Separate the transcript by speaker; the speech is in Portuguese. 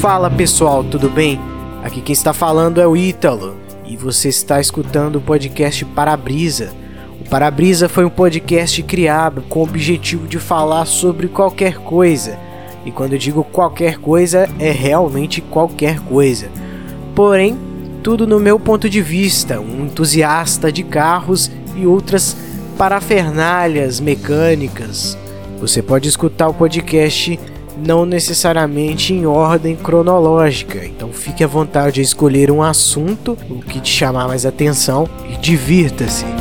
Speaker 1: Fala pessoal, tudo bem? Aqui quem está falando é o Ítalo e você está escutando o podcast Parabrisa. O Parabrisa foi um podcast criado com o objetivo de falar sobre qualquer coisa. E quando eu digo qualquer coisa, é realmente qualquer coisa. Porém, tudo no meu ponto de vista, um entusiasta de carros e outras parafernálias mecânicas. Você pode escutar o podcast não necessariamente em ordem cronológica, então fique à vontade de escolher um assunto, o que te chamar mais atenção e divirta-se.